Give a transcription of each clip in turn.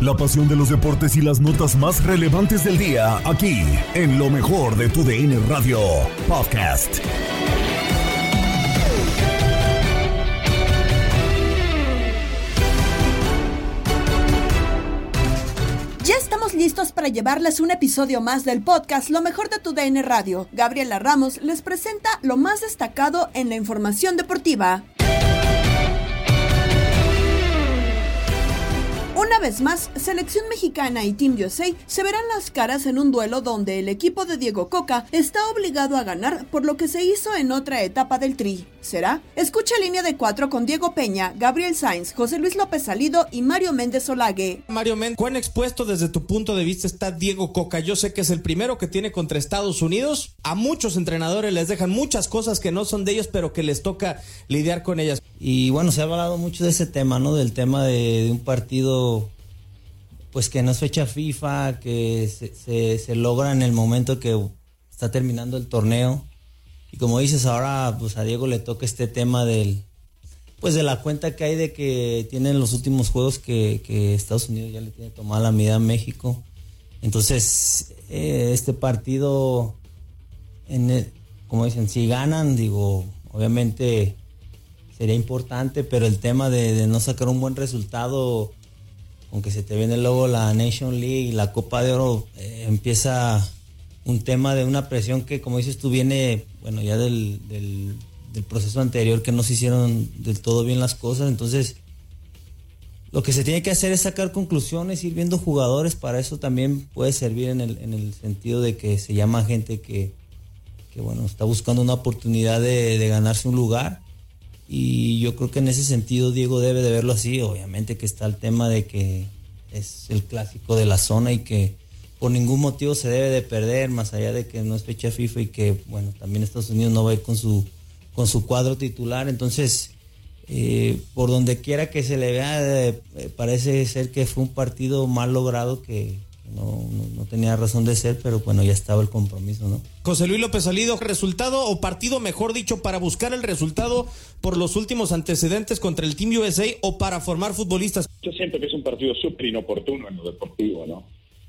La pasión de los deportes y las notas más relevantes del día, aquí, en lo mejor de tu DN Radio Podcast. Ya estamos listos para llevarles un episodio más del podcast Lo mejor de tu DN Radio. Gabriela Ramos les presenta lo más destacado en la información deportiva. Una vez más, Selección Mexicana y Team USA se verán las caras en un duelo donde el equipo de Diego Coca está obligado a ganar por lo que se hizo en otra etapa del Tri. ¿Será? Escucha línea de cuatro con Diego Peña, Gabriel Sainz, José Luis López Salido y Mario Méndez Olague. Mario Méndez, ¿cuán expuesto desde tu punto de vista está Diego Coca? Yo sé que es el primero que tiene contra Estados Unidos. A muchos entrenadores les dejan muchas cosas que no son de ellos, pero que les toca lidiar con ellas. Y bueno, se ha hablado mucho de ese tema, ¿no? Del tema de, de un partido pues que no es fecha FIFA, que se, logra en el momento que está terminando el torneo. Y como dices, ahora pues a Diego le toca este tema del, pues de la cuenta que hay de que tienen los últimos juegos que, Estados Unidos ya le tiene tomada la medida a México. Entonces, eh, este partido, en el, como dicen, si ganan, digo, obviamente sería importante, pero el tema de no sacar un buen resultado aunque se te viene luego la Nation League y la Copa de Oro, eh, empieza un tema de una presión que, como dices tú, viene, bueno, ya del, proceso anterior que no se hicieron del todo bien las cosas. Entonces, lo que se tiene que hacer es sacar conclusiones, ir viendo jugadores. Para eso también puede servir en el, en el sentido de que se llama gente que, que bueno, está buscando una oportunidad de ganarse un lugar y yo creo que en ese sentido Diego debe de verlo así. Obviamente que está el tema de que es el clásico de la zona y que por ningún motivo se debe de perder, más allá de que no es fecha FIFA y que, bueno, también Estados Unidos no va a ir con su, con su cuadro titular. Entonces, eh, por donde quiera que se le vea, eh, parece ser que fue un partido mal logrado que, no, no, no, tenía razón de ser, pero bueno, ya estaba el compromiso, ¿no? José Luis López Salido, resultado o partido, mejor dicho, para buscar el resultado por los últimos antecedentes contra el Team USA o para formar futbolistas. Yo siento que es un partido súper inoportuno en lo deportivo, ¿no?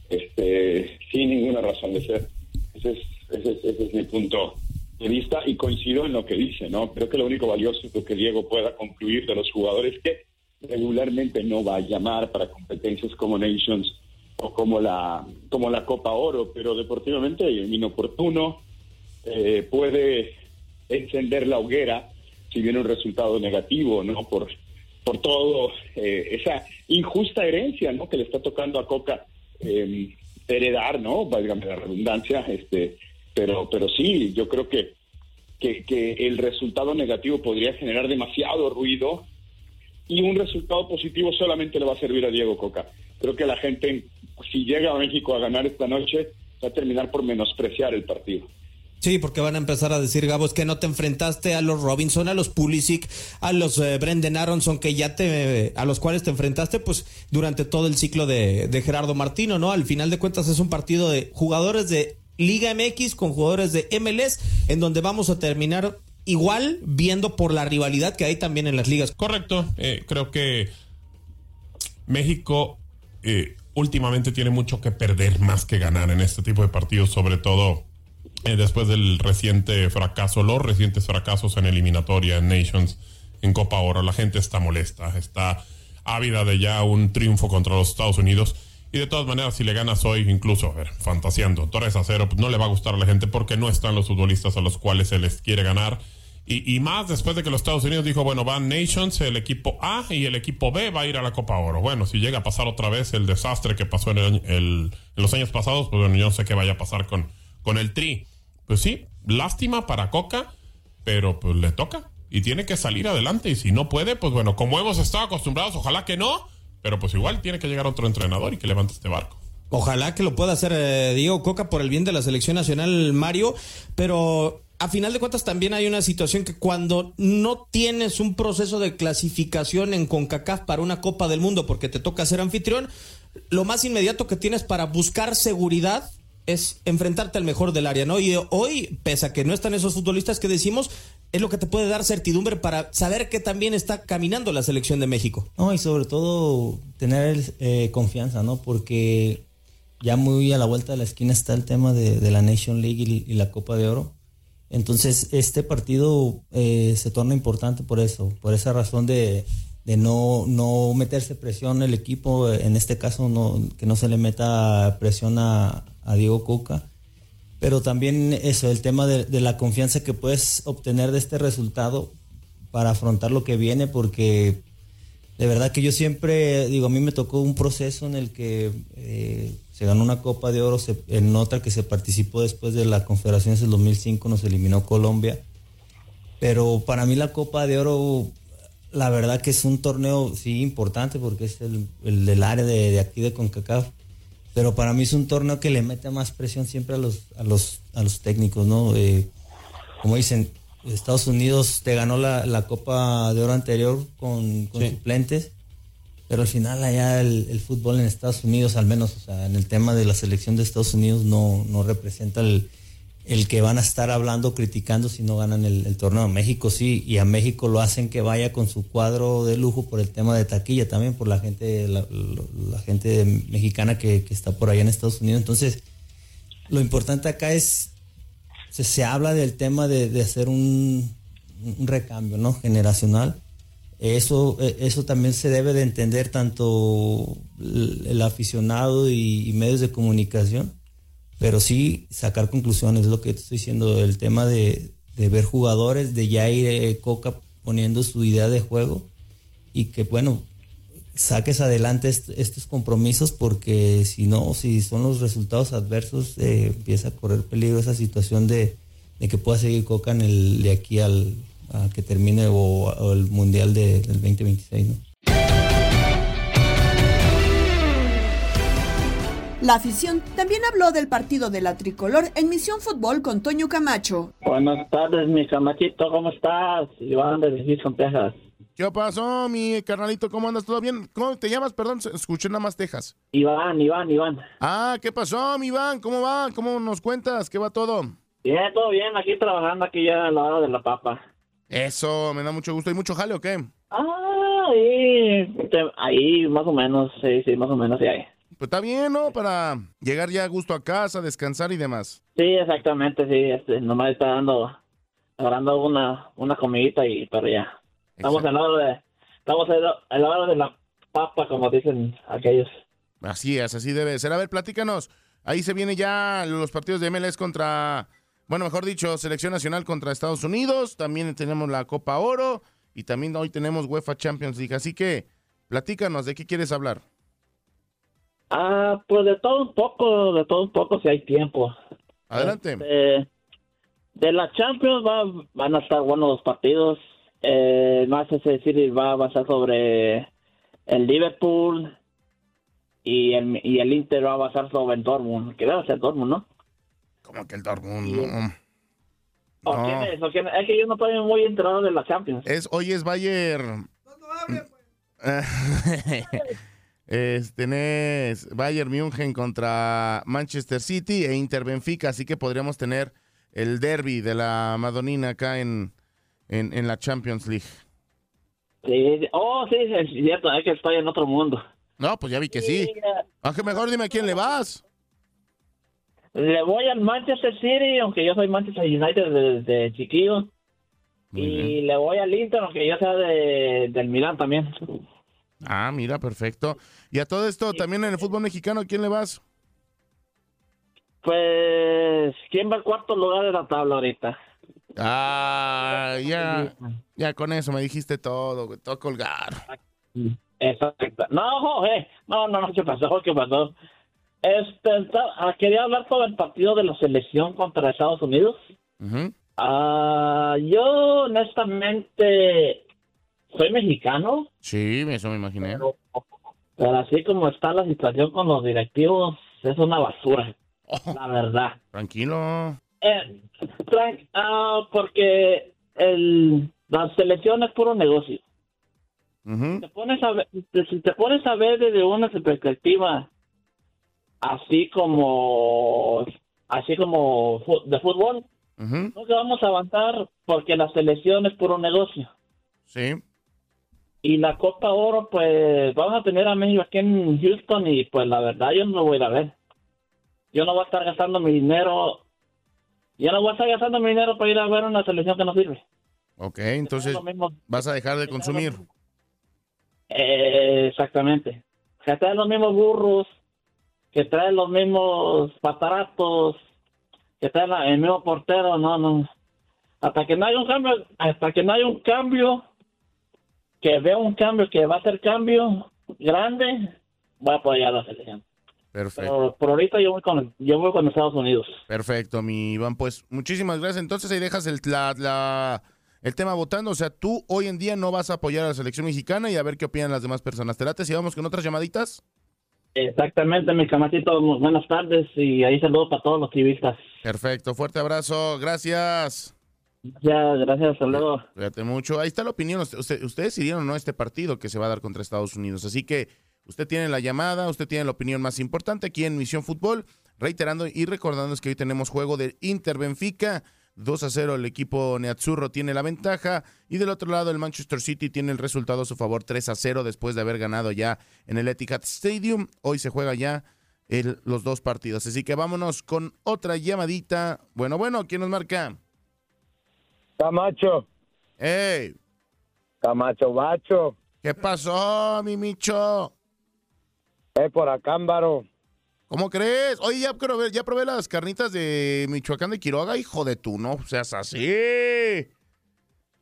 Este, sin ninguna razón de ser. Ese es, ese, es, ese es mi punto de vista y coincido en lo que dice, ¿no? Creo que lo único valioso es lo que Diego pueda concluir de los jugadores que regularmente no va a llamar para competencias como Nations o como la como la Copa Oro, pero deportivamente inoportuno eh, puede encender la hoguera si viene un resultado negativo, ¿no? Por por todo eh, esa injusta herencia, ¿no? Que le está tocando a Coca eh, heredar, ¿no? Válgame la redundancia, este, pero pero sí, yo creo que que, que el resultado negativo podría generar demasiado ruido y un resultado positivo solamente le va a servir a Diego Coca. Creo que la gente si llega a México a ganar esta noche, va a terminar por menospreciar el partido. Sí, porque van a empezar a decir, Gabo, es que no te enfrentaste a los Robinson, a los Pulisic, a los eh, Brendan Aronson, que ya te, a los cuales te enfrentaste, pues, durante todo el ciclo de, de Gerardo Martino, ¿no? Al final de cuentas es un partido de jugadores de Liga MX con jugadores de MLS, en donde vamos a terminar igual viendo por la rivalidad que hay también en las ligas. Correcto, eh, creo que México eh, últimamente tiene mucho que perder más que ganar en este tipo de partidos, sobre todo eh, después del reciente fracaso, los recientes fracasos en eliminatoria, en Nations, en Copa Oro. La gente está molesta, está ávida de ya un triunfo contra los Estados Unidos. Y de todas maneras, si le ganas hoy, incluso, a ver, fantaseando, 3 a 0, pues no le va a gustar a la gente porque no están los futbolistas a los cuales se les quiere ganar. Y, y, más después de que los Estados Unidos dijo, bueno, van Nations, el equipo A y el equipo B va a ir a la Copa Oro. Bueno, si llega a pasar otra vez el desastre que pasó en, el, en los años pasados, pues bueno, yo no sé qué vaya a pasar con, con el Tri. Pues sí, lástima para Coca, pero pues le toca y tiene que salir adelante. Y si no puede, pues bueno, como hemos estado acostumbrados, ojalá que no, pero pues igual tiene que llegar otro entrenador y que levante este barco. Ojalá que lo pueda hacer eh, Diego Coca por el bien de la selección nacional, Mario, pero a final de cuentas también hay una situación que cuando no tienes un proceso de clasificación en CONCACAF para una Copa del Mundo porque te toca ser anfitrión, lo más inmediato que tienes para buscar seguridad es enfrentarte al mejor del área, ¿no? Y hoy, pese a que no están esos futbolistas que decimos, es lo que te puede dar certidumbre para saber que también está caminando la selección de México. No, y sobre todo tener eh, confianza, ¿no? Porque ya muy a la vuelta de la esquina está el tema de, la Nation League y, la Copa de Oro. Entonces, este partido eh, se torna importante por eso, por esa razón de, no, no meterse presión el equipo, en este caso no, que no se le meta presión a, Diego Coca, pero también eso, el tema de, la confianza que puedes obtener de este resultado para afrontar lo que viene, porque de verdad que yo siempre, digo, a mí me tocó un proceso en el que eh, se ganó una Copa de Oro, en otra que se participó después de la Confederación del 2005, nos eliminó Colombia. Pero para mí la Copa de Oro, la verdad que es un torneo, sí, importante, porque es el, del área de, aquí de CONCACAF. Pero para mí es un torneo que le mete más presión siempre a los, a los, a los técnicos, ¿no? Eh, como dicen, Estados Unidos te ganó la, Copa de Oro anterior con, suplentes, pero al final allá el, fútbol en Estados Unidos, al menos o sea, en el tema de la selección de Estados Unidos, no, no representa el, el que van a estar hablando, criticando si no ganan el, torneo. México sí, y a México lo hacen que vaya con su cuadro de lujo por el tema de taquilla también, por la gente, la, gente mexicana que, que está por allá en Estados Unidos. Entonces, lo importante acá es se, habla del tema de, hacer un, recambio ¿no? generacional. Eso, e, eso también se debe de entender tanto el, aficionado y, medios de comunicación, pero sí sacar conclusiones, es lo que estoy diciendo, el tema de, ver jugadores, de ya ir eh, Coca poniendo su idea de juego y que bueno, saques adelante estos compromisos porque si no, si son los resultados adversos, eh, empieza a correr peligro esa situación de, que pueda seguir Coca en el, de aquí al a que termine o, el Mundial del 2026. ¿no? La afición también habló del partido de la tricolor en Misión Fútbol con Toño Camacho. Buenas tardes, mi Camachito, ¿cómo estás? Iván de Houston, Texas. ¿Qué pasó, mi carnalito? ¿Cómo andas? ¿Todo bien? ¿Cómo te llamas? Perdón, escuché nada más Texas. Iván, Iván, Iván. Ah, ¿qué pasó, mi Iván? ¿Cómo va? ¿Cómo nos cuentas? ¿Qué va todo? Bien, todo bien. Aquí trabajando, aquí ya a la hora de la papa. Eso, me da mucho gusto. ¿Y mucho jale o qué? Ah, ahí, ahí más o menos, sí, sí, más o menos, sí hay. Pues está bien, ¿no? Para llegar ya a gusto a casa, descansar y demás. Sí, exactamente, sí. Este, nomás está dando, agarrando una, una comidita y para ya. Estamos en lado de, estamos en lado de la papa, como dicen aquellos. Así es, así debe ser. A ver, platícanos. Ahí se vienen ya los partidos de MLS contra, bueno, mejor dicho, Selección Nacional contra Estados Unidos. También tenemos la Copa Oro y también hoy tenemos UEFA Champions League. Así que, platícanos, ¿de qué quieres hablar? Ah, pues de todo un poco, de todo un poco si hay tiempo. Adelante. Este, de la Champions van a estar buenos los partidos eh, más es decir, va a basar sobre el Liverpool y el, y el Inter va a basar sobre el Dortmund, que debe ser Dortmund, ¿no? ¿Cómo que el Dortmund? No. quién es? quién es? que yo no estoy muy enterado de la Champions. Es, hoy es Bayern. es, tenés Bayern München contra Manchester City e Inter Benfica, así que podríamos tener el derby de la Madonina acá en, en, en la Champions League. Sí, oh, sí, es cierto, es que estoy en otro mundo. No, pues ya vi que sí. Aunque mejor dime a quién le vas. Le voy al Manchester City, aunque yo soy Manchester United desde chiquillo. y le voy al Inter, aunque yo sea de, del Milán también. Ah, mira, perfecto. Y a todo esto, también en el fútbol mexicano, ¿a quién le vas? Pues, ¿quién va al cuarto lugar de la tabla ahorita? Ah, ya, ya con eso me dijiste todo, güey, todo colgar. Exacto. No, eh, no, no, no, ¿qué pasó? ¿Qué pasó? Este, ah, quería hablar sobre el partido de la selección contra Estados Unidos. Ah, yo, honestamente, soy mexicano. Sí, eso me imaginé. Pero, así como está la situación con los directivos, es una basura. Oh. la verdad. Tranquilo. Eh, Frank, ah, porque el, la selección es puro negocio. te pones a ver, si te pones a ver desde una perspectiva así como así como de fútbol, no vamos a avanzar porque la selección es puro negocio. Sí. Y la Copa Oro, pues vamos a tener a México aquí en Houston y pues la verdad yo no lo voy a ir a ver. Yo no voy a estar gastando mi dinero. Yo no voy a estar gastando mi dinero para ir a ver una selección que no sirve. Ok, entonces vas a dejar de consumir. Eh, exactamente. Traen los mismos burros, que traen los mismos pataratos, que traen la- el mismo portero, no, no. Hasta que no haya un cambio, hasta que no haya un cambio, que vea un cambio, que va a ser cambio grande, va a apoyar a la selección. Perfecto. Pero por ahorita yo voy con, yo voy con Estados Unidos. Perfecto, mi Iván. Pues muchísimas gracias. Entonces ahí dejas el, la- la- el tema votando. O sea, tú hoy en día no vas a apoyar a la selección mexicana y a ver qué opinan las demás personas. ¿Te late si vamos con otras llamaditas? Exactamente, mi camatito, buenas tardes y ahí saludo para todos los civilistas. Perfecto, fuerte abrazo. Gracias. Ya, gracias, luego. Cuídate mucho. Ahí está la opinión. Usted- usted- ustedes decidieron no este partido que se va a dar contra Estados Unidos. Así que usted tiene la llamada, usted tiene la opinión más importante aquí en Misión Fútbol. Reiterando y recordando que hoy tenemos juego de Inter Benfica. 2 a 0 el equipo Neazzurro tiene la ventaja y del otro lado el Manchester City tiene el resultado a su favor 3 a 0 después de haber ganado ya en el Etihad Stadium. Hoy se juega ya el- los dos partidos. Así que vámonos con otra llamadita. Bueno, bueno, ¿quién nos marca? Camacho, ¡Ey! Camacho Bacho, ¿Qué pasó, mi Micho? es por Acámbaro. ¿Cómo crees? Oye, ya probé, ya probé las carnitas de Michoacán de Quiroga, hijo de tú, no seas así.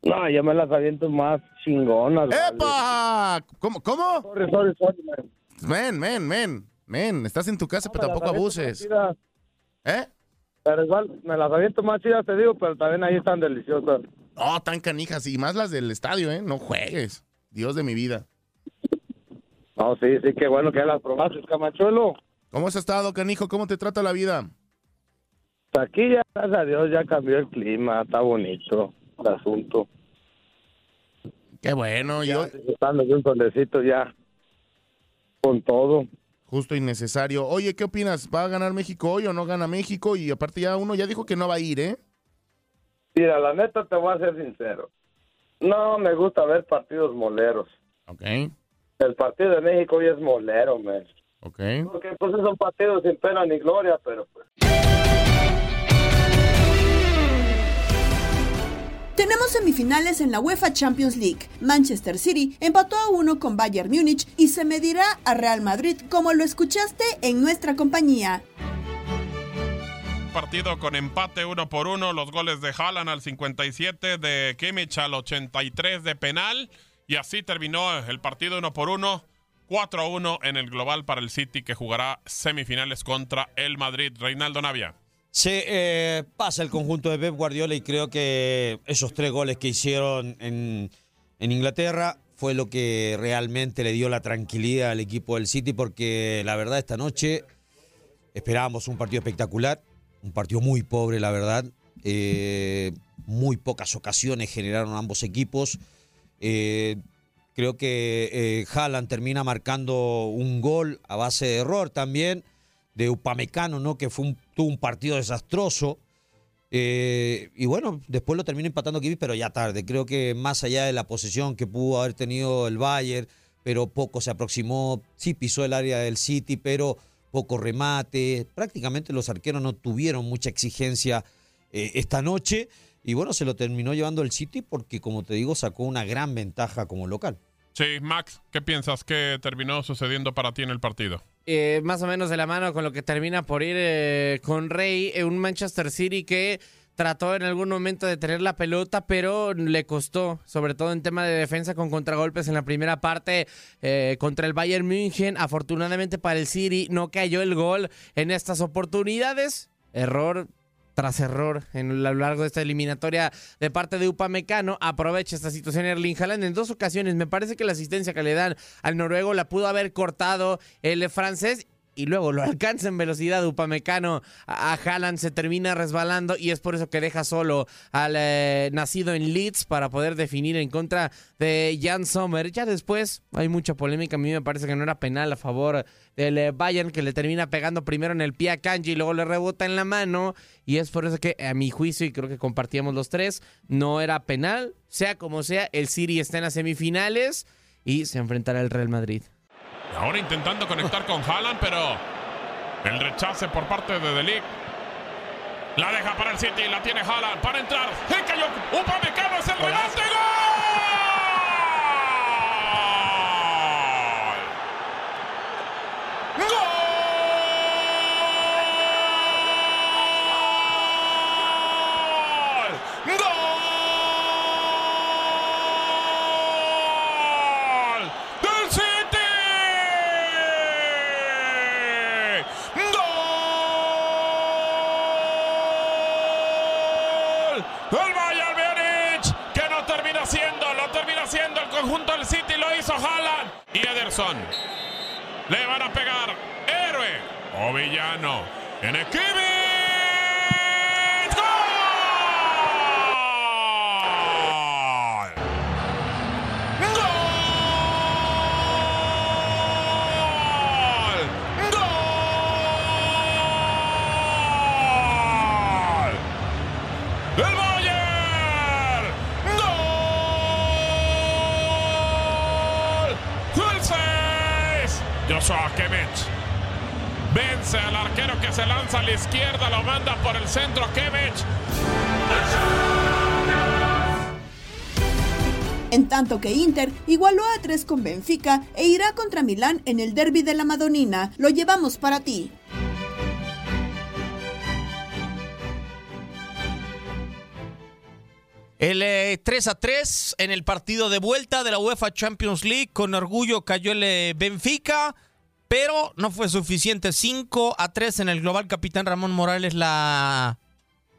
No, yo me las aviento más chingonas. vale. ¡Epa! ¿Cómo? ¿Cómo? Sorry, sorry, sorry, man. Men, men, men, men, estás en tu casa, No, pero tampoco abuses. ¿Eh? Pero igual, me las aviento más chidas, te digo, pero también ahí están deliciosas. No, tan canijas, y más las del estadio, ¿eh? No juegues. Dios de mi vida. No, sí, sí, qué bueno que las probaste, Camachuelo. ¿Cómo has estado, canijo? ¿Cómo te trata la vida? Aquí ya, gracias a Dios, ya cambió el clima, está bonito el asunto. Qué bueno, yo Ya, disfrutando de un solecito ya, con todo. justo y necesario. Oye, ¿qué opinas? ¿Va a ganar México hoy o no gana México? Y aparte ya uno ya dijo que no va a ir, ¿eh? Mira, la neta te voy a ser sincero. No me gusta ver partidos moleros. Ok, El partido de México hoy es molero, man. Ok. Porque pues es un partido sin pena ni gloria, pero pues Tenemos semifinales en la UEFA Champions League. Manchester City empató a uno con Bayern Múnich y se medirá a Real Madrid como lo escuchaste en nuestra compañía. Partido con empate uno por uno, los goles de Haaland al 57, de Kimmich al 83 de penal y así terminó el partido uno por uno, 4 a 1 en el global para el City que jugará semifinales contra el Madrid. Reinaldo Navia. Se eh, pasa el conjunto de Pep Guardiola y creo que esos tres goles que hicieron en, en Inglaterra fue lo que realmente le dio la tranquilidad al equipo del City porque la verdad esta noche esperábamos un partido espectacular, un partido muy pobre la verdad, eh, muy pocas ocasiones generaron ambos equipos. Eh, creo que eh, Haaland termina marcando un gol a base de error también de Upamecano, ¿no? Que tuvo un partido desastroso. Eh, y bueno, después lo termina empatando Kimmich, pero ya tarde. Creo que más allá de la posesión que pudo haber tenido el Bayern, pero poco se aproximó, sí pisó el área del City, pero poco remate. Prácticamente los arqueros no tuvieron mucha exigencia eh, esta noche. Y bueno, se lo terminó llevando el City porque, como te digo, sacó una gran ventaja como local. Sí, Max, ¿qué piensas que terminó sucediendo para ti en el partido? eh, más o menos de la mano con lo que termina por ir eh, con Rey, eh, un Manchester City que trató en algún momento de tener la pelota, pero le costó, sobre todo en tema de defensa con contragolpes en la primera parte eh, contra el Bayern München. Afortunadamente para el City no cayó el gol en estas oportunidades. Error tras error en lo largo de esta eliminatoria de parte de Upamecano. Aprovecha esta situación Erling Haaland en dos ocasiones. Me parece que la asistencia que le dan al noruego la pudo haber cortado el francés y luego lo alcanza en velocidad Upamecano a, Haaland se termina resbalando y es por eso que deja solo al eh, nacido en Leeds para poder definir en contra de Jan Sommer. Ya después hay mucha polémica, a mí me parece que no era penal a favor del eh, Bayern que le termina pegando primero en el pie a Kanji y luego le rebota en la mano y es por eso que a mi juicio y creo que compartíamos los tres, no era penal, sea como sea, el City está en las semifinales y se enfrentará al Real Madrid. Ahora intentando conectar con Haaland, pero el rechace por parte de Delic. La deja para el City, la tiene Haaland para entrar. ¡Se cayó! ¡Upamecano es el remate! ¡Gol! ¡Gol! ¡Del City! ¡Gol! El Bayern Múnich, que no termina siendo, lo termina siendo el conjunto del City, lo hizo Haaland Le van a pegar. Héroe o villano. En Kimmich. 6! Joshua Kimmich vence al arquero que se lanza a la izquierda, lo manda por el centro Kimmich. En tanto que Inter igualó a 3 con Benfica e irá contra Milán en el derby de la Madonina. Lo llevamos para ti. El eh, 3 a 3 en el partido de vuelta de la UEFA Champions League. Con orgullo cayó el eh, Benfica, pero no fue suficiente. 5 a 3 en el global. Capitán Ramón Morales, la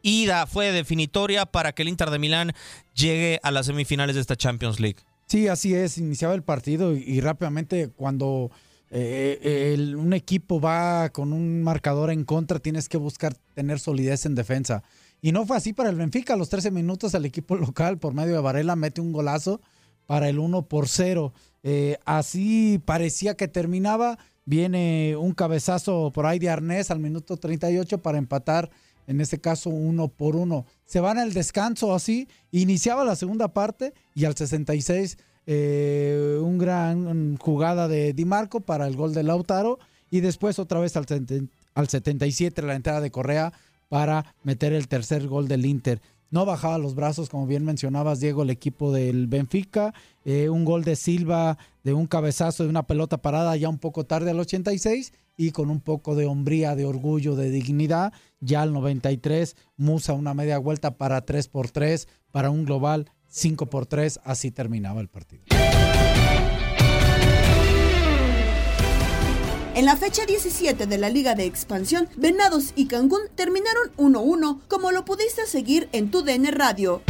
ida fue definitoria para que el Inter de Milán llegue a las semifinales de esta Champions League. Sí, así es. Iniciaba el partido y, rápidamente cuando eh, el- un equipo va con un marcador en contra, tienes que buscar tener solidez en defensa. Y no fue así para el Benfica. A los 13 minutos el equipo local, por medio de Varela, mete un golazo para el 1 por 0. Eh, así parecía que terminaba. Viene un cabezazo por ahí de Arnés al minuto 38 para empatar, en este caso uno por uno. Se van al descanso así. Iniciaba la segunda parte y al 66 eh, un gran jugada de Di Marco para el gol de Lautaro y después otra vez al, al 77 la entrada de Correa para meter el tercer gol del Inter. No bajaba los brazos, como bien mencionabas, Diego, el equipo del Benfica. Eh, un gol de Silva, de un cabezazo, de una pelota parada ya un poco tarde al 86 y con un poco de hombría, de orgullo, de dignidad. Ya al 93, Musa una media vuelta para 3 por 3, para un global 5 por 3. Así terminaba el partido. En la fecha 17 de la Liga de Expansión, Venados y Cancún terminaron 1-1, como lo pudiste seguir en tu DN Radio.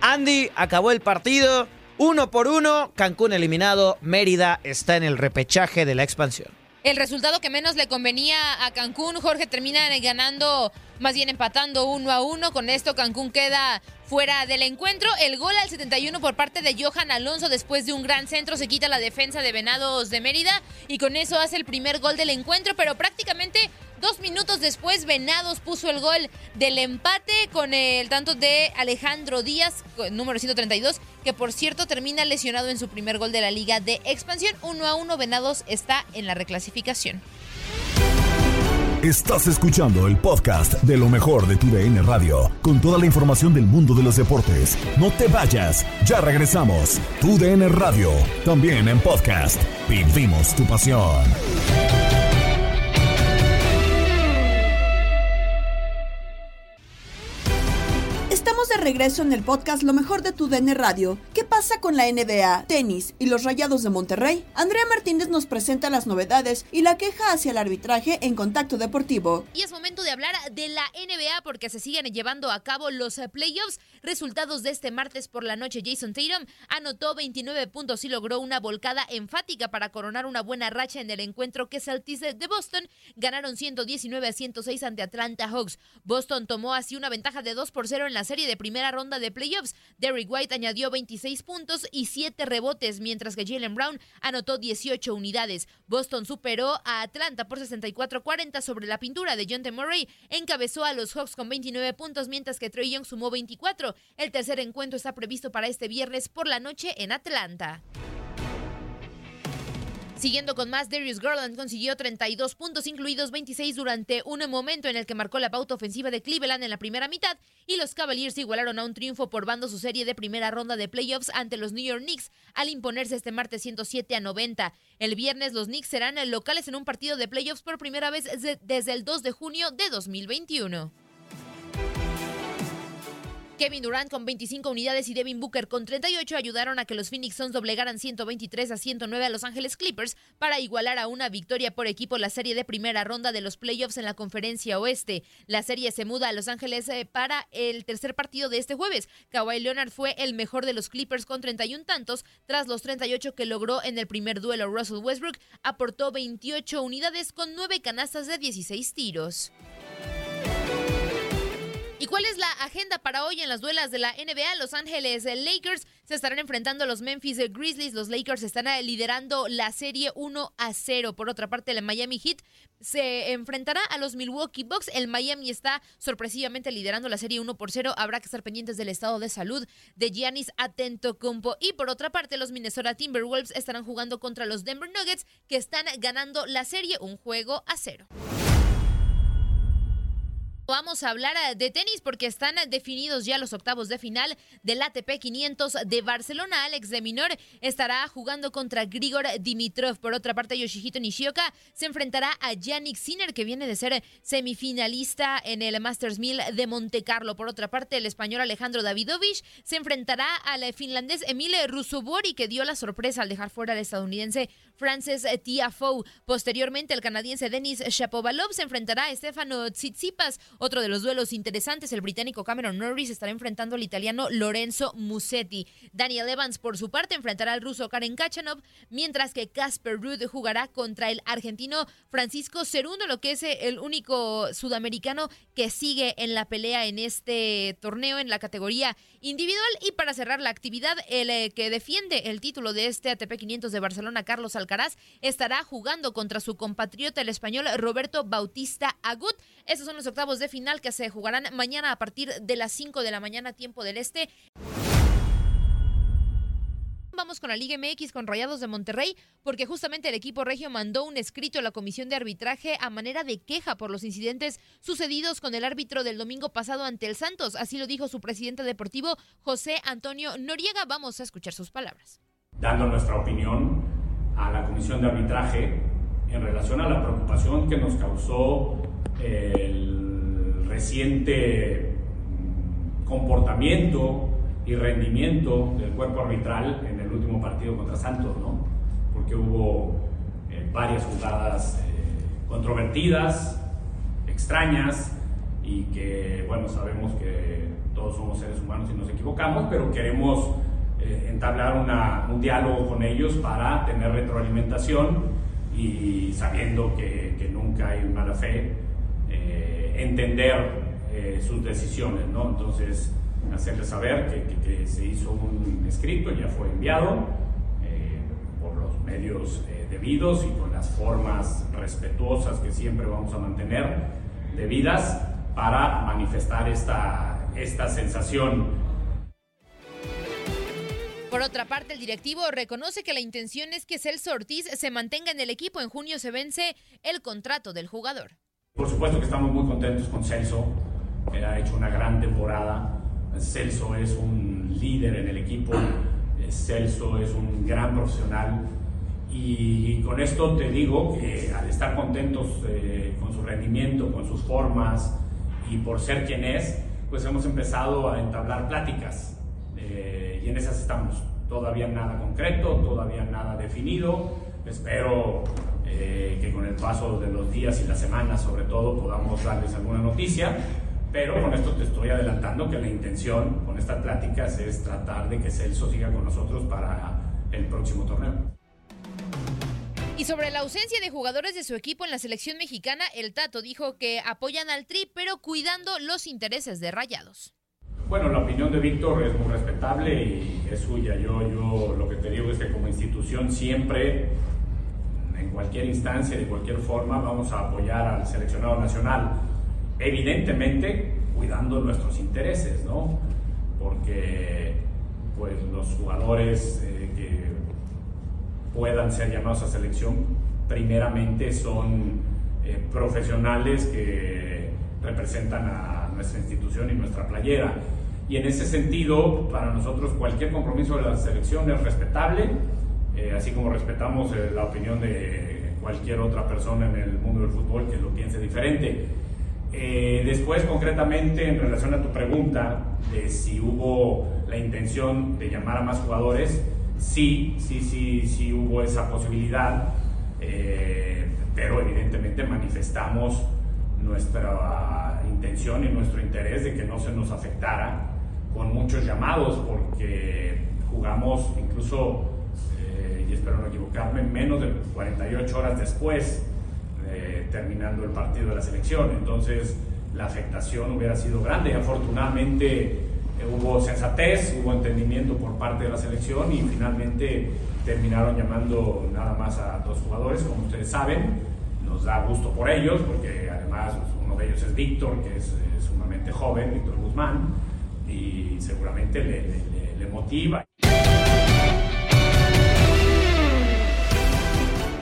Andy acabó el partido. Uno por uno, Cancún eliminado, Mérida está en el repechaje de la expansión. El resultado que menos le convenía a Cancún, Jorge termina ganando, más bien empatando uno a uno. Con esto Cancún queda fuera del encuentro. El gol al 71 por parte de Johan Alonso después de un gran centro se quita la defensa de Venados de Mérida y con eso hace el primer gol del encuentro, pero prácticamente dos minutos después Venados puso el gol del empate con el tanto de Alejandro Díaz, número 132, que por cierto termina lesionado en su primer gol de la Liga de Expansión. Uno a uno Venados está en la reclasificación. Estás escuchando el podcast de lo mejor de tu DN Radio, con toda la información del mundo de los deportes. No te vayas, ya regresamos. Tu DN Radio, también en podcast. Vivimos tu pasión. De regreso en el podcast Lo mejor de tu DN Radio. ¿Qué pasa con la NBA, tenis y los Rayados de Monterrey? Andrea Martínez nos presenta las novedades y la queja hacia el arbitraje en Contacto Deportivo. Y es momento de hablar de la NBA porque se siguen llevando a cabo los eh, playoffs. Resultados de este martes por la noche. Jason Tatum anotó 29 puntos y logró una volcada enfática para coronar una buena racha en el encuentro que Celtics de Boston ganaron 119 a 106 ante Atlanta Hawks. Boston tomó así una ventaja de 2 por 0 en la serie de primera ronda de playoffs. Derrick White añadió 26 16 puntos y 7 rebotes, mientras que Jalen Brown anotó 18 unidades. Boston superó a Atlanta por 64-40 sobre la pintura de John T. Murray. Encabezó a los Hawks con 29 puntos, mientras que Trey Young sumó 24. El tercer encuentro está previsto para este viernes por la noche en Atlanta. Siguiendo con más, Darius Garland consiguió 32 puntos, incluidos 26 durante un momento en el que marcó la pauta ofensiva de Cleveland en la primera mitad, y los Cavaliers igualaron a un triunfo por bando su serie de primera ronda de playoffs ante los New York Knicks al imponerse este martes 107 a 90. El viernes los Knicks serán locales en un partido de playoffs por primera vez desde el 2 de junio de 2021. Kevin Durant con 25 unidades y Devin Booker con 38 ayudaron a que los Phoenix Suns doblegaran 123 a 109 a Los Ángeles Clippers para igualar a una victoria por equipo la serie de primera ronda de los playoffs en la conferencia oeste. La serie se muda a Los Ángeles eh, para el tercer partido de este jueves. Kawhi Leonard fue el mejor de los Clippers con 31 tantos tras los 38 que logró en el primer duelo. Russell Westbrook aportó 28 unidades con 9 canastas de 16 tiros. ¿Y cuál es la agenda para hoy en las duelas de la NBA? Los Ángeles Lakers se estarán enfrentando a los Memphis Grizzlies. Los Lakers están liderando la serie 1 a 0. Por otra parte, el Miami Heat se enfrentará a los Milwaukee Bucks. El Miami está sorpresivamente liderando la serie 1 por 0. Habrá que estar pendientes del estado de salud de Giannis Atentocumpo. Y por otra parte, los Minnesota Timberwolves estarán jugando contra los Denver Nuggets, que están ganando la serie un juego a cero. Vamos a hablar eh, de tenis porque están definidos ya los octavos de final del ATP 500 de Barcelona. Alex de Minor estará jugando contra Grigor Dimitrov. Por otra parte, Yoshihito Nishioka se enfrentará a Yannick Sinner, que viene de ser semifinalista en el Masters 1000 de Monte Carlo. Por otra parte, el español Alejandro Davidovich se enfrentará al finlandés Emile Rusobori, que dio la sorpresa al dejar fuera al estadounidense Frances Tiafoe. Posteriormente, el canadiense Denis Shapovalov se enfrentará a Stefano Tsitsipas. Otro de los duelos interesantes, el británico Cameron Norris estará enfrentando al italiano Lorenzo Musetti. Daniel Evans, por su parte, enfrentará al ruso Karen Kachanov, mientras que Casper Ruud jugará contra el argentino Francisco Cerundo, lo que es el único sudamericano que sigue en la pelea en este torneo en la categoría individual. Y para cerrar la actividad, el eh, que defiende el título de este ATP 500 de Barcelona, Carlos Alcaraz, estará jugando contra su compatriota, el español Roberto Bautista Agut. Esos son los octavos de final que se jugarán mañana a partir de las 5 de la mañana, tiempo del este. Vamos con la Liga MX con Rayados de Monterrey, porque justamente el equipo regio mandó un escrito a la comisión de arbitraje a manera de queja por los incidentes sucedidos con el árbitro del domingo pasado ante el Santos. Así lo dijo su presidente deportivo, José Antonio Noriega. Vamos a escuchar sus palabras. Dando nuestra opinión a la comisión de arbitraje en relación a la preocupación que nos causó el reciente comportamiento y rendimiento del cuerpo arbitral en el último partido contra Santos, ¿no? Porque hubo eh, varias jugadas eh, controvertidas, extrañas, y que, bueno, sabemos que todos somos seres humanos y nos equivocamos, pero queremos eh, entablar una, un diálogo con ellos para tener retroalimentación y sabiendo que, que nunca hay mala fe, entender sus decisiones, ¿no? Entonces, hacerles saber que, se hizo un escrito, ya fue enviado eh, por los medios eh, debidos y con las formas respetuosas que siempre vamos a mantener debidas para manifestar esta, esta sensación. Por otra parte, el directivo reconoce que la intención es que Celso Ortiz se mantenga en el equipo. En junio se vence el contrato del jugador. Por supuesto que estamos muy contentos con Celso. Él ha hecho una gran temporada Celso es un líder en el equipo, Celso es un gran profesional y con esto te digo que al estar contentos eh, con su rendimiento, con sus formas y por ser quien es, pues hemos empezado a entablar pláticas eh, y en esas estamos. Todavía nada concreto, todavía nada definido. Espero eh, que con el paso de los días y las semanas, sobre todo, podamos darles alguna noticia pero con esto te estoy adelantando que la intención con estas pláticas es tratar de que Celso siga con nosotros para el próximo torneo. Y sobre la ausencia de jugadores de su equipo en la selección mexicana, el Tato dijo que apoyan al Tri, pero cuidando los intereses de Rayados. Bueno, la opinión de Víctor es muy respetable y es suya. Yo, yo lo que te digo es que como institución siempre, en cualquier instancia, de cualquier forma, vamos a apoyar al seleccionado nacional. Evidentemente, cuidando nuestros intereses, ¿no? Porque pues los jugadores eh, que puedan ser llamados a selección primeramente son eh, profesionales que representan a nuestra institución y nuestra playera. Y en ese sentido, para nosotros cualquier compromiso de la selección es respetable, eh, así como respetamos eh, la opinión de cualquier otra persona en el mundo del fútbol que lo piense diferente. después, concretamente, en relación a tu pregunta de si hubo la intención de llamar a más jugadores, sí, sí, sí, sí hubo esa posibilidad, pero evidentemente manifestamos nuestra intención y nuestro interés de que no se nos afectara con muchos llamados, porque jugamos incluso, eh, y espero no equivocarme, menos de 48 horas después, eh, terminando el partido de la selección. Entonces, la afectación hubiera sido grande. Afortunadamente, eh, hubo sensatez, hubo entendimiento por parte de la selección y finalmente terminaron llamando nada más a dos jugadores, como ustedes saben. Nos da gusto por ellos, porque además uno de ellos es Víctor, que es, es sumamente joven, Víctor Guzmán, y seguramente le, le, le motiva.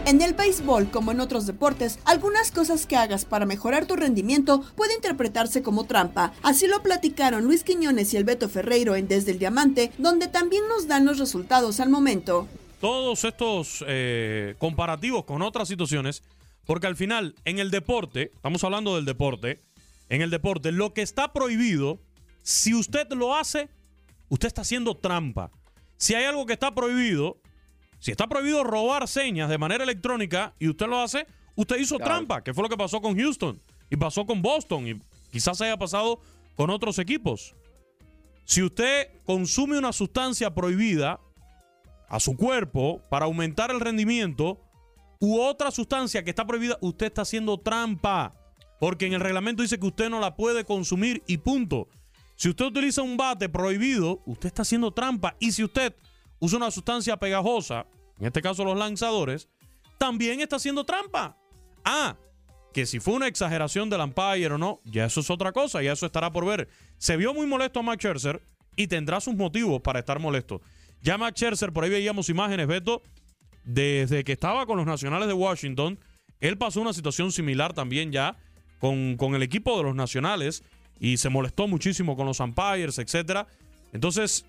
En el béisbol, como en otros deportes, algunas cosas que hagas para mejorar tu rendimiento puede interpretarse como trampa. Así lo platicaron Luis Quiñones y el Beto Ferreiro en Desde el Diamante, donde también nos dan los resultados al momento. Todos estos eh, comparativos con otras situaciones, porque al final, en el deporte, estamos hablando del deporte, en el deporte, lo que está prohibido, si usted lo hace, usted está haciendo trampa. Si hay algo que está prohibido, si está prohibido robar señas de manera electrónica y usted lo hace, usted hizo Claro. trampa, que fue lo que pasó con Houston y pasó con Boston y quizás haya pasado con otros equipos. Si usted consume una sustancia prohibida a su cuerpo para aumentar el rendimiento u otra sustancia que está prohibida, usted está haciendo trampa. Porque en el reglamento dice que usted no la puede consumir y punto. Si usted utiliza un bate prohibido, usted está haciendo trampa. Y si usted usa una sustancia pegajosa, en este caso los lanzadores, también está haciendo trampa. Ah, que si fue una exageración del umpire o no, ya eso es otra cosa, ya eso estará por ver. Se vio muy molesto a Max Scherzer y tendrá sus motivos para estar molesto. Ya Max Scherzer, por ahí veíamos imágenes, Beto, desde que estaba con los Nacionales de Washington, él pasó una situación similar también ya con, con el equipo de los Nacionales y se molestó muchísimo con los umpires, etcétera. Entonces,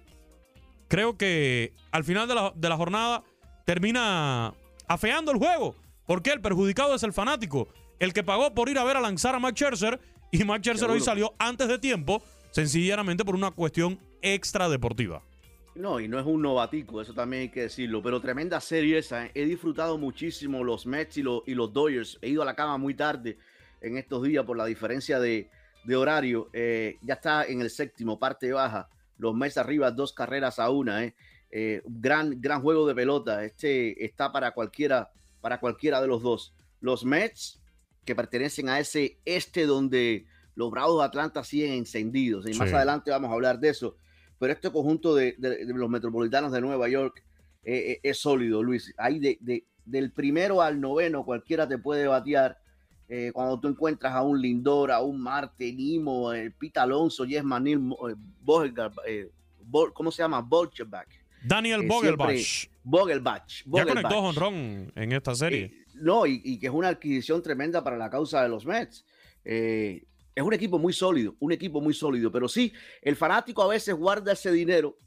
creo que al final de la, de la jornada termina afeando el juego. Porque el perjudicado es el fanático, el que pagó por ir a ver a lanzar a Max Scherzer y Max Scherzer hoy salió antes de tiempo, sencillamente por una cuestión extra deportiva. No, y no es un novatico, eso también hay que decirlo, pero tremenda serie esa. ¿eh? He disfrutado muchísimo los Mets y, los- y los Dodgers. He ido a la cama muy tarde en estos días por la diferencia de, de horario. Eh, ya está en el séptimo, parte baja. Los Mets arriba, dos carreras a una. ¿eh? Eh, gran, gran juego de pelota. Este está para cualquiera, para cualquiera de los dos. Los Mets, que pertenecen a ese este donde los Bravos de Atlanta siguen encendidos. Y más adelante vamos a hablar de eso pero este conjunto de, de- de los metropolitanos de Nueva York eh, es sólido, Luis. Ahí de, de- del primero al noveno cualquiera te puede batear. Eh, cuando tú encuentras a un Lindor, a un Marte, Nimo, eh, Pete Alonso, Jess Manil, eh, eh, ¿cómo se llama? Bolchebach. Daniel Vogelbach. Ya conectó jonrón en esta serie. No, y, y que es una adquisición tremenda para la causa de los Mets. Eh, es un equipo muy sólido, un equipo muy sólido, pero sí, el fanático a veces guarda ese dinero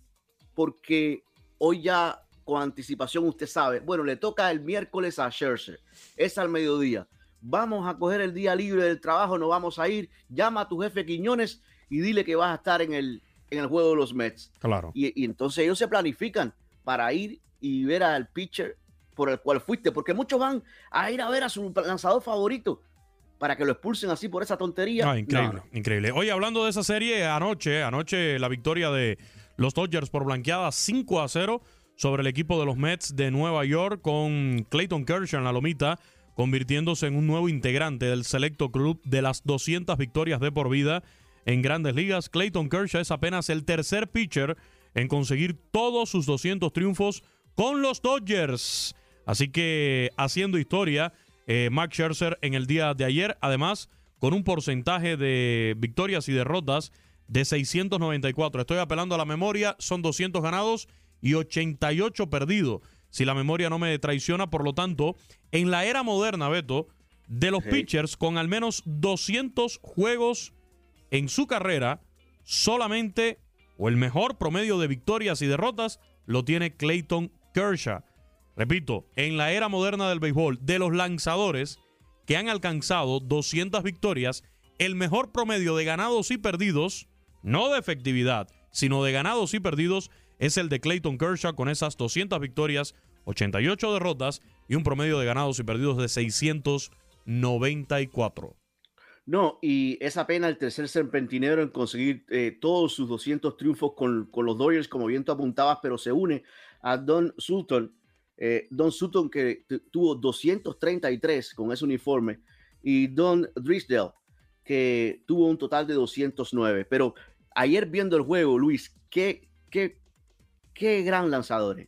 porque hoy ya con anticipación usted sabe, bueno, le toca el miércoles a Scherzer, es al mediodía. Vamos a coger el día libre del trabajo, nos vamos a ir, llama a tu jefe Quiñones y dile que vas a estar en el, en el juego de los Mets. Claro. Y, y entonces ellos se planifican para ir y ver al pitcher por el cual fuiste, porque muchos van a ir a ver a su lanzador favorito para que lo expulsen así por esa tontería. Ah, increíble, No, increíble. Oye, hablando de esa serie, anoche, anoche la victoria de los Dodgers por blanqueada 5 a 0 sobre el equipo de los Mets de Nueva York con Clayton Kershaw en la lomita, convirtiéndose en un nuevo integrante del selecto club de las 200 victorias de por vida en grandes ligas. Clayton Kershaw es apenas el tercer pitcher en conseguir todos sus 200 triunfos con los Dodgers. Así que haciendo historia, eh, Mark Scherzer en el día de ayer, además con un porcentaje de victorias y derrotas de 694. Estoy apelando a la memoria, son 200 ganados y 88 perdidos. Si la memoria no me traiciona, por lo tanto, en la era moderna, Beto, de los Sí. pitchers con al menos 200 juegos en su carrera, solamente o el mejor promedio de victorias y derrotas lo tiene Clayton Kershaw. Repito, en la era moderna del béisbol, de los lanzadores que han alcanzado 200 victorias, el mejor promedio de ganados y perdidos, no de efectividad, sino de ganados y perdidos, es el de Clayton Kershaw con esas 200 victorias, 88 derrotas y un promedio de ganados y perdidos de 694. No, y es apenas el tercer serpentinero en conseguir eh, todos sus 200 triunfos con, con los Dodgers, como bien tú apuntabas, pero se une a Don Sutton. eh, Don Sutton que tu- tuvo 233 con ese uniforme y Don Drisdale que tuvo un total de 209. Pero ayer viendo el juego, Luis, qué, qué, qué gran lanzador.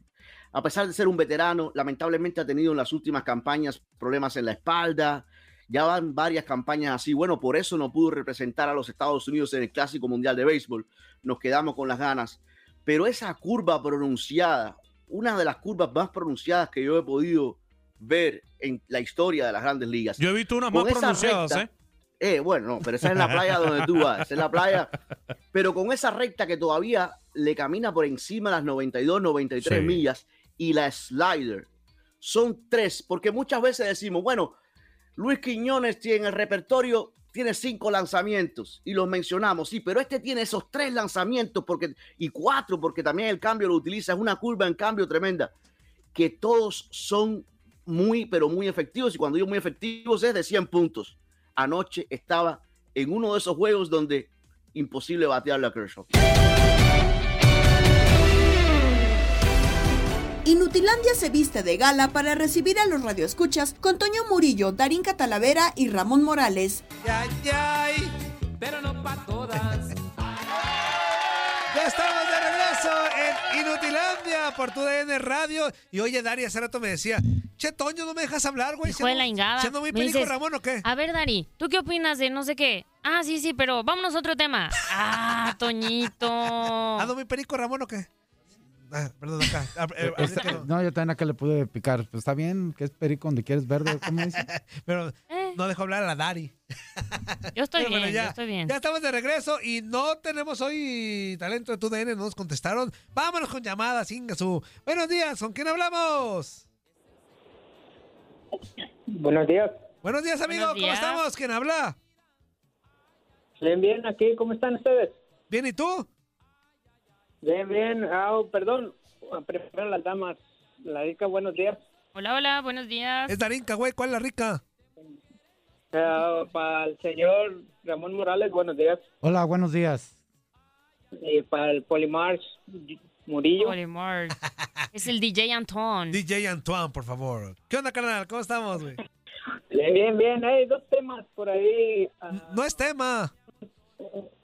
A pesar de ser un veterano, lamentablemente ha tenido en las últimas campañas problemas en la espalda, ya van varias campañas así. Bueno, por eso no pudo representar a los Estados Unidos en el Clásico Mundial de Béisbol. Nos quedamos con las ganas. Pero esa curva pronunciada, una de las curvas más pronunciadas que yo he podido ver en la historia de las grandes ligas. Yo he visto unas más pronunciadas, recta- ¿eh? Eh, bueno, no, pero esa es en la playa donde tú vas, esa es la playa. Pero con esa recta que todavía le camina por encima las 92, 93 Sí. millas y la slider. Son tres, porque muchas veces decimos, bueno, Luis Quiñones tiene en el repertorio, tiene cinco lanzamientos y los mencionamos, sí, pero este tiene esos tres lanzamientos porque, y cuatro, porque también el cambio lo utiliza, es una curva en cambio tremenda, que todos son muy, pero muy efectivos. Y cuando digo muy efectivos es de 100 puntos. Anoche estaba en uno de esos juegos donde imposible batearle a Kershaw. Inutilandia se viste de gala para recibir a los radioescuchas con Toño Murillo, Darín Catalavera y Ramón Morales. Ay, ay, pero no para todas. Ya estamos Inutilandia por tu DN Radio. Y oye, Dari, hace rato me decía, che, Toño, no me dejas hablar, güey. De la ingada. ¿Siendo muy dices, Ramón o qué? A ver, Dari, ¿tú qué opinas de no sé qué? Ah, sí, sí, pero vámonos a otro tema. Ah, Toñito. ¿Ando muy perico Ramón o qué? Ah, perdón, acá. Ah, eh, así que no. no, yo también acá le pude picar. Pues está bien, que es perico donde quieres verde. ¿Cómo dice? Pero no dejo hablar a la Dari. Yo estoy bueno, bien, ya, yo estoy bien. Ya estamos de regreso y no tenemos hoy talento de tu DN, no nos contestaron. Vámonos con llamadas, Ingasu. Buenos días, ¿con quién hablamos? Buenos días. Buenos días, amigo, Buenos ¿cómo estamos? ¿Quién habla? Bien, bien, aquí, ¿cómo están ustedes? Bien, ¿y tú? Bien, bien. Ah, oh, perdón, primero las damas. La rica, buenos días. Hola, hola, buenos días. Es Darinka, güey, ¿cuál es la rica? Ah, para el señor Ramón Morales, buenos días. Hola, buenos días. Y para el Polimars Murillo. Polimars. es el DJ Antón. DJ Antoine, por favor. ¿Qué onda, carnal? ¿Cómo estamos, güey? Bien, bien, bien. Hay dos temas por ahí. ah, No es tema.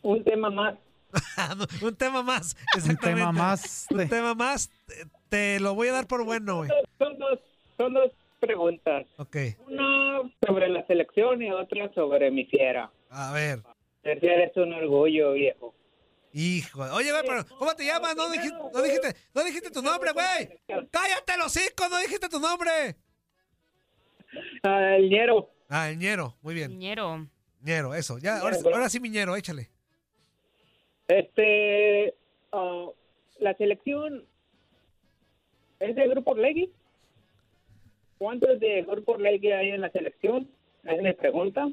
un tema más. Un tema más, Un tema más. Un tema más. Te, te lo voy a dar por bueno, güey. Son dos, son dos preguntas. Ok. Una sobre la selección y otra sobre mi fiera. A ver. El fiera es un orgullo, viejo. Hijo. Oye, güey, pero ¿cómo te llamas? No dijiste, no dijiste, no dijiste tu nombre, güey. Cállate los hocico, no dijiste tu nombre. Ah, el ñero. Ah, el ñero. Muy bien. Ñero. Ñero, eso. Ya, ahora, ahora sí, mi ñero, échale. Este, ah, la selección es de Grupo Orlegui. ¿Cuántos de Grupo Orlegui hay en la selección? Es mi pregunta.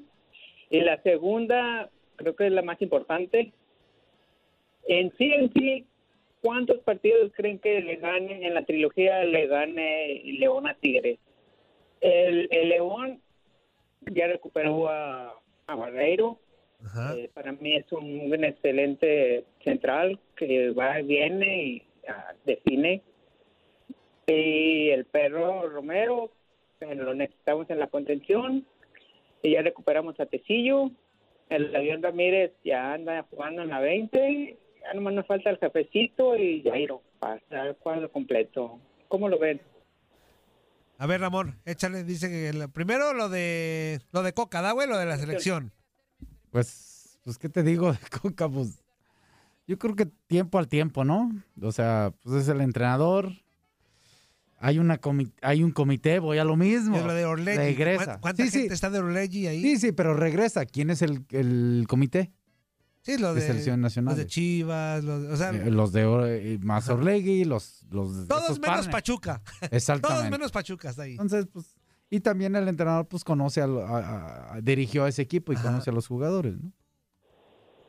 Y la segunda, creo que es la más importante. En sí, en sí, ¿cuántos partidos creen que le gane en la trilogía le gane León a Tigres? El, el León ya recuperó a, a Barreiro. Eh, para mí es un, un excelente central que va y viene y ah, define. Y el perro Romero, lo necesitamos en la contención. Y ya recuperamos a Tecillo. el avión Ramírez ya anda jugando en la 20. Ya nomás nos falta el jefecito y Jairo para estar el cuadro completo. ¿Cómo lo ven? A ver, Ramón, échale, dice que el- primero lo de lo de Coca, ¿da, güey? Lo de la selección. Pues, pues, ¿qué te digo de Coca? Pues, yo creo que tiempo al tiempo, ¿no? O sea, pues es el entrenador. Hay, una comi- hay un comité, voy a lo mismo. Es lo de Orlegui. Regresa. ¿Cuán- ¿Cuánta sí, gente sí. está de Orlegui ahí? Sí, sí, pero regresa. ¿Quién es el, el comité? Sí, lo de de, selección nacional. Los de Chivas, los, o sea, Eh, los de Or- eh, más Orlegui, los, los todos menos partners. Pachuca. Exactamente. Todos menos Pachuca está ahí. Entonces, pues, y también el entrenador, pues, conoce a, lo- a- a- a- dirigió a ese equipo y conoce a los jugadores, ¿no?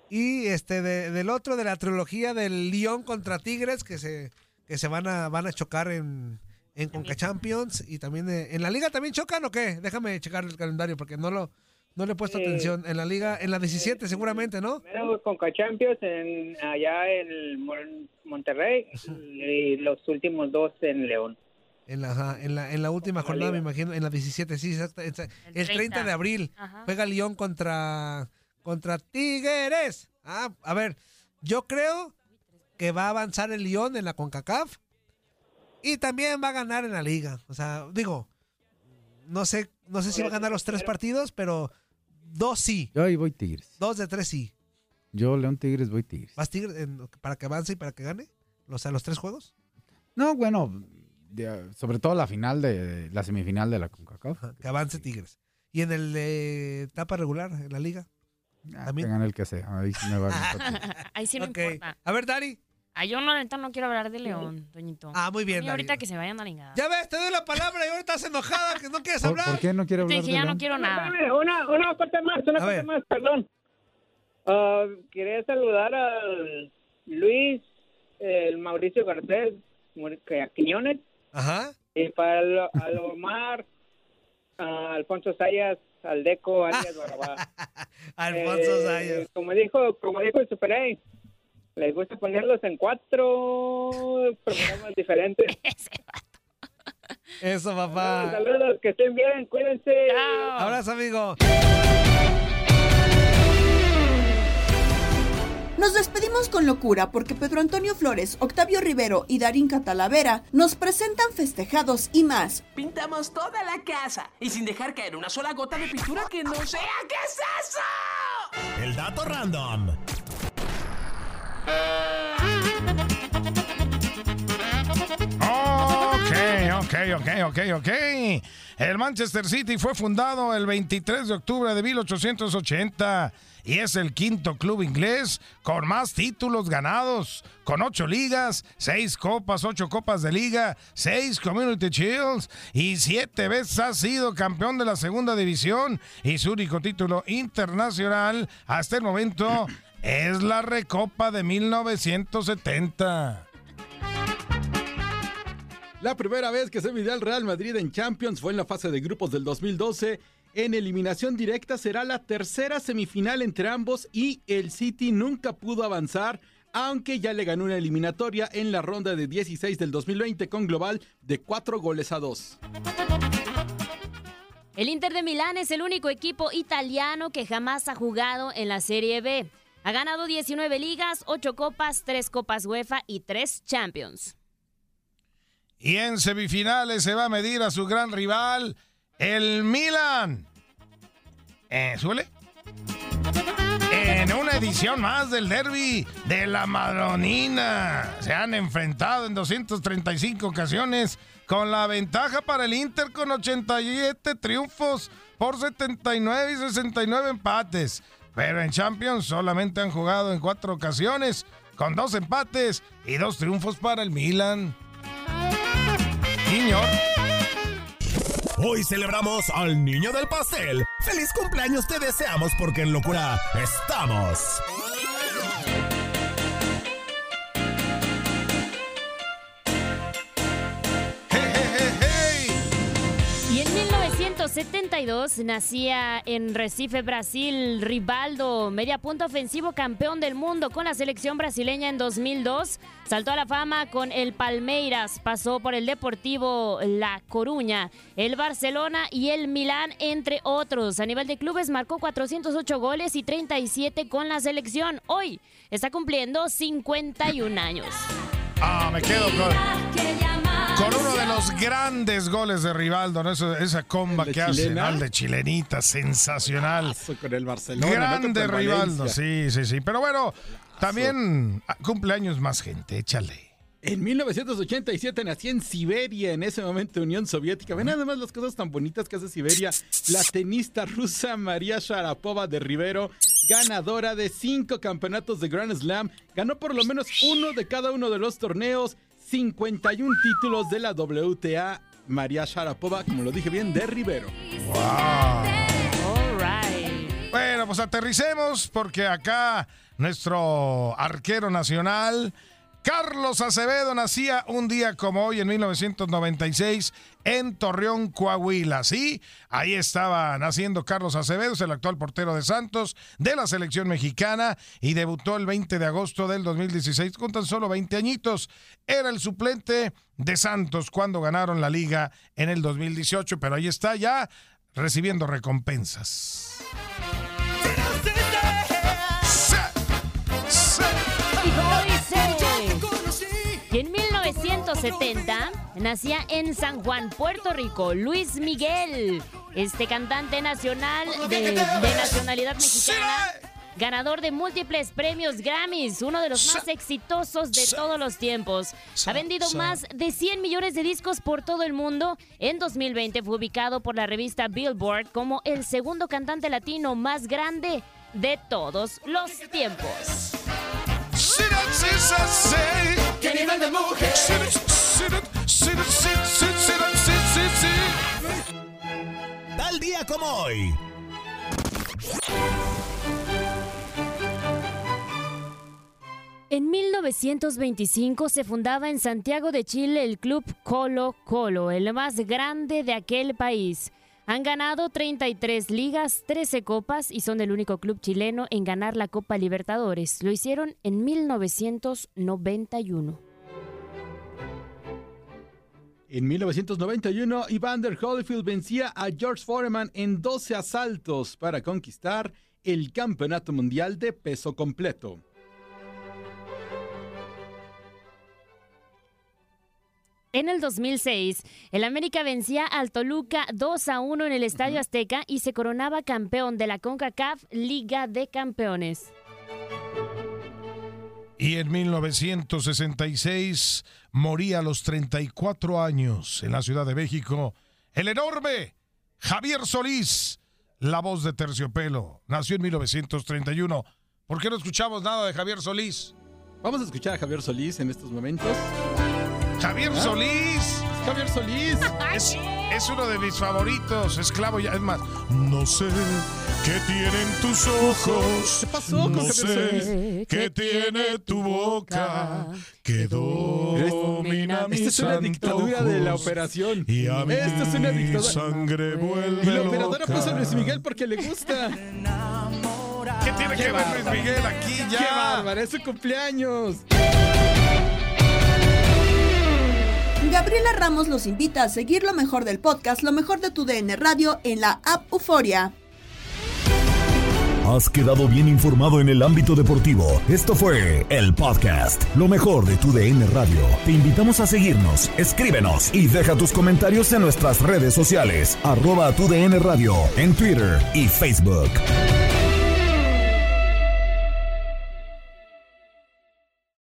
Y este de- del otro de la trilogía del Lyon contra Tigres que se que se van a van a chocar en en Conca Champions y también de- en la liga también chocan o qué? Déjame checar el calendario porque no lo no le he puesto Eh, atención. En la liga en la 17 seguramente, ¿no? Primero con Champions en, allá en Mon- Monterrey y los últimos dos en León. En la, ajá, en la, en la última jornada, me imagino, en la 17, sí, exacto. exacto. El 30, 30. de abril juega Lyon contra, contra Tigres. Ah, a ver, yo creo que va a avanzar el Lyon en la CONCACAF y también va a ganar en la liga. O sea, digo, no sé, no sé si va a ganar los tres partidos, pero dos sí. Yo ahí voy Tigres. Dos de tres sí. Yo, León Tigres, voy Tigres. ¿Vas Tigres en- para que avance y para que gane? O sea, los tres juegos. No, bueno, de- sobre todo la final de la semifinal de la CONCACAF. Que avance Tigres. Y en el de etapa regular, en la liga. También. Tengan el que sea. Ahí sí me va. Ahí sí no Ok. importa. A ver, Dari. Ah, yo no, neta, no quiero hablar de León, Doñito. Ah, muy bien, Dari. ahorita que se vayan a la Ya ves, te doy la palabra y ahorita estás enojada que no quieres ¿Por, hablar. por qué no quiere Te hablar dije, de ya no quiero nada. Una, una cosa más, una A cosa ver. más, perdón. Ah, quería saludar al Luis, el Mauricio Garcés, a Quiñones, Ajá. y para el, al Omar, a Alfonso Sayas, al Deco, alias Barabá. Alfonso Eh, Sayas. Como dijo, como dijo el Super A, les gusta ponerlos en cuatro programas diferentes. Eso, papá. Saludos, que estén bien, cuídense. Abrazo, amigo. Nos despedimos con locura porque Pedro Antonio Flores, Octavio Rivero y Darín Catalavera nos presentan festejados y más. Pintamos toda la casa y sin dejar caer una sola gota de pintura que no sea. ¿Qué es eso? El dato random. Ok, ok, ok, ok. El Manchester City fue fundado el 23 de octubre de 1880 y es el quinto club inglés con más títulos ganados, con ocho ligas, seis copas, ocho copas de liga, seis Community Shields y siete veces ha sido campeón de la segunda división y su único título internacional hasta el momento es la Recopa de 1970. La primera vez que se midió al Real Madrid en Champions fue en la fase de grupos del 2012. En eliminación directa será la tercera semifinal entre ambos y el City nunca pudo avanzar, aunque ya le ganó una eliminatoria en la ronda de 16 del 2020 con global de 4 goles a 2. El Inter de Milán es el único equipo italiano que jamás ha jugado en la Serie B. Ha ganado 19 ligas, 8 copas, 3 copas UEFA y 3 Champions. Y en semifinales se va a medir a su gran rival, el Milan. Eh, ¿Suele? En una edición más del derby de la Madronina. Se han enfrentado en 235 ocasiones con la ventaja para el Inter con 87 triunfos por 79 y 69 empates. Pero en Champions solamente han jugado en cuatro ocasiones con dos empates y dos triunfos para el Milan. Señor. Hoy celebramos al niño del pastel. ¡Feliz cumpleaños te deseamos porque en locura estamos! 1972 nacía en Recife, Brasil, Rivaldo, media punta ofensivo campeón del mundo con la selección brasileña en 2002. Saltó a la fama con el Palmeiras, pasó por el Deportivo La Coruña, el Barcelona y el Milán, entre otros. A nivel de clubes marcó 408 goles y 37 con la selección. Hoy está cumpliendo 51 años. Ah, me quedo con, grandes goles de Rivaldo, ¿no? Eso- esa comba que hace, chilena. ¿no? El de chilenita, sensacional. Con el Barcelona. Grande Rivaldo, sí, sí, sí. Pero bueno, también cumpleaños más gente, échale. En 1987 nació en Siberia, en ese momento Unión Soviética. Ven nada más las cosas tan bonitas que hace Siberia. La tenista rusa María Sharapova de Rivero, ganadora de cinco campeonatos de Grand Slam, ganó por lo menos uno de cada uno de los torneos, 51 títulos de la WTA. María Sharapova, como lo dije bien, de Rivero. Bueno, pues aterricemos porque acá nuestro arquero nacional, Carlos Acevedo, nacía un día como hoy en 1996 en Torreón, Coahuila. Sí, ahí estaba naciendo Carlos Acevedo, es el actual portero de Santos, de la selección mexicana y debutó el 20 de agosto del 2016 con tan solo 20 añitos. Era el suplente de Santos cuando ganaron la liga en el 2018, pero ahí está ya recibiendo recompensas. Y en 1970 nacía en San Juan, Puerto Rico, Luis Miguel, este cantante nacional de, de nacionalidad mexicana, ganador de múltiples premios Grammys, uno de los más exitosos de todos los tiempos. Ha vendido más de 100 millones de discos por todo el mundo. En 2020 fue ubicado por la revista Billboard como el segundo cantante latino más grande de todos los tiempos. ¿Qué nivel de mujer? Tal día como hoy. En 1925 se fundaba en Santiago de Chile el club Colo Colo, el más grande de aquel país. Han ganado 33 ligas, 13 copas y son el único club chileno en ganar la Copa Libertadores. Lo hicieron en 1991. En 1991, Evander Holyfield vencía a George Foreman en 12 asaltos para conquistar el Campeonato Mundial de Peso Completo. En el 2006, el América vencía al Toluca 2 a 1 en el Estadio Azteca y se coronaba campeón de la CONCACAF Liga de Campeones. Y en 1966 moría a los 34 años en la Ciudad de México el enorme Javier Solís, la voz de Terciopelo. Nació en 1931. ¿Por qué no escuchamos nada de Javier Solís? Vamos a escuchar a Javier Solís en estos momentos. Javier ¿Ah? Solís. Javier Solís. Es, es uno de mis favoritos, esclavo ya. Es más, no sé qué tienen tus ojos. ¿Qué pasó con No sé qué tiene tu boca que domina mis Esta es una dictadura de la operación. Y a mí Esta es una dictadura. sangre vuelve Y la operadora puso a Luis Miguel porque le gusta. ¿Qué tiene que ver Luis Miguel aquí ya? ¡Qué su cumpleaños! Gabriela Ramos los invita a seguir lo mejor del podcast, lo mejor de tu DN Radio en la app Euforia. Has quedado bien informado en el ámbito deportivo. Esto fue el podcast, lo mejor de tu DN Radio. Te invitamos a seguirnos, escríbenos y deja tus comentarios en nuestras redes sociales, arroba tu DN Radio, en Twitter y Facebook.